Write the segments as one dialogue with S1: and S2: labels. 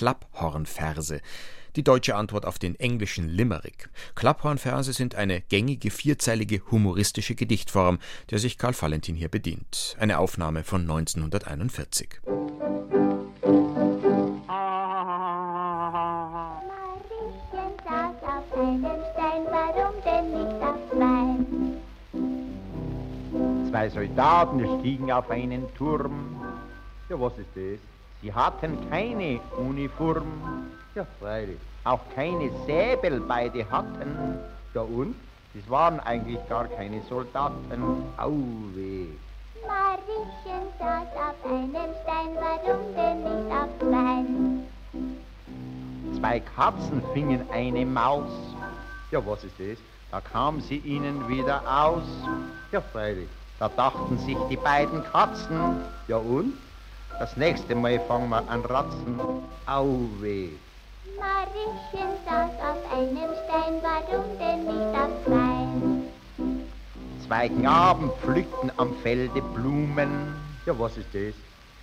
S1: Klapphornverse, die deutsche Antwort auf den englischen Limerick. Klapphornverse sind eine gängige vierzeilige humoristische Gedichtform, der sich Karl Valentin hier bedient. Eine Aufnahme von 1941.
S2: Zwei Soldaten stiegen auf einen Turm. Ja, was ist das? Sie hatten keine Uniform. Ja, freilich. Auch keine Säbel beide hatten. Ja, und? Das waren eigentlich gar keine Soldaten. Au weh.
S3: Mariechen saß auf einem Stein, warum denn nicht auf zwei?
S2: Zwei Katzen fingen eine Maus. Ja, was ist das? Da kam sie ihnen wieder aus. Ja, freilich. Da dachten sich die beiden Katzen, ja und? Das nächste Mal fangen wir an ratzen. Au weh.
S3: Mariechen saß auf einem Stein, warum denn nicht auf zwei?
S2: Zwei Knaben pflückten am Felde Blumen. Ja, was ist das?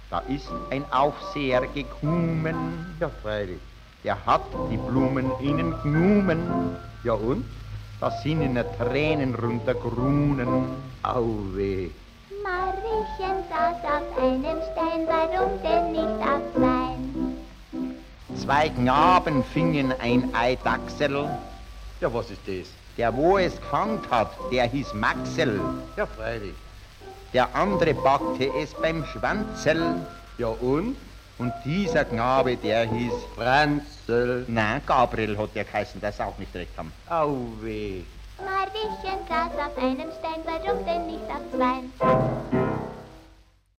S2: Da ist ein Aufseher gekommen. Ja, freilich. Der hat die Blumen ihnen genommen. Ja und? Da sind ihnen Tränen runtergrunen. Au
S3: Mariechen saß auf einem Stein, warum denn nicht auf zwei?
S2: Zwei Knaben fingen ein Eidachsel. Ja, was ist das? Der, wo es gefangen hat, der hieß Maxel. Ja, freilich. Der andere packte es beim Schwanzel. Ja, und? Und dieser Knabe, der hieß Franzl. Nein, Gabriel hat der geheißen, das auch nicht recht haben. Au weh.
S3: Mariechen saß auf einem Stein, warum denn nicht auf zwei?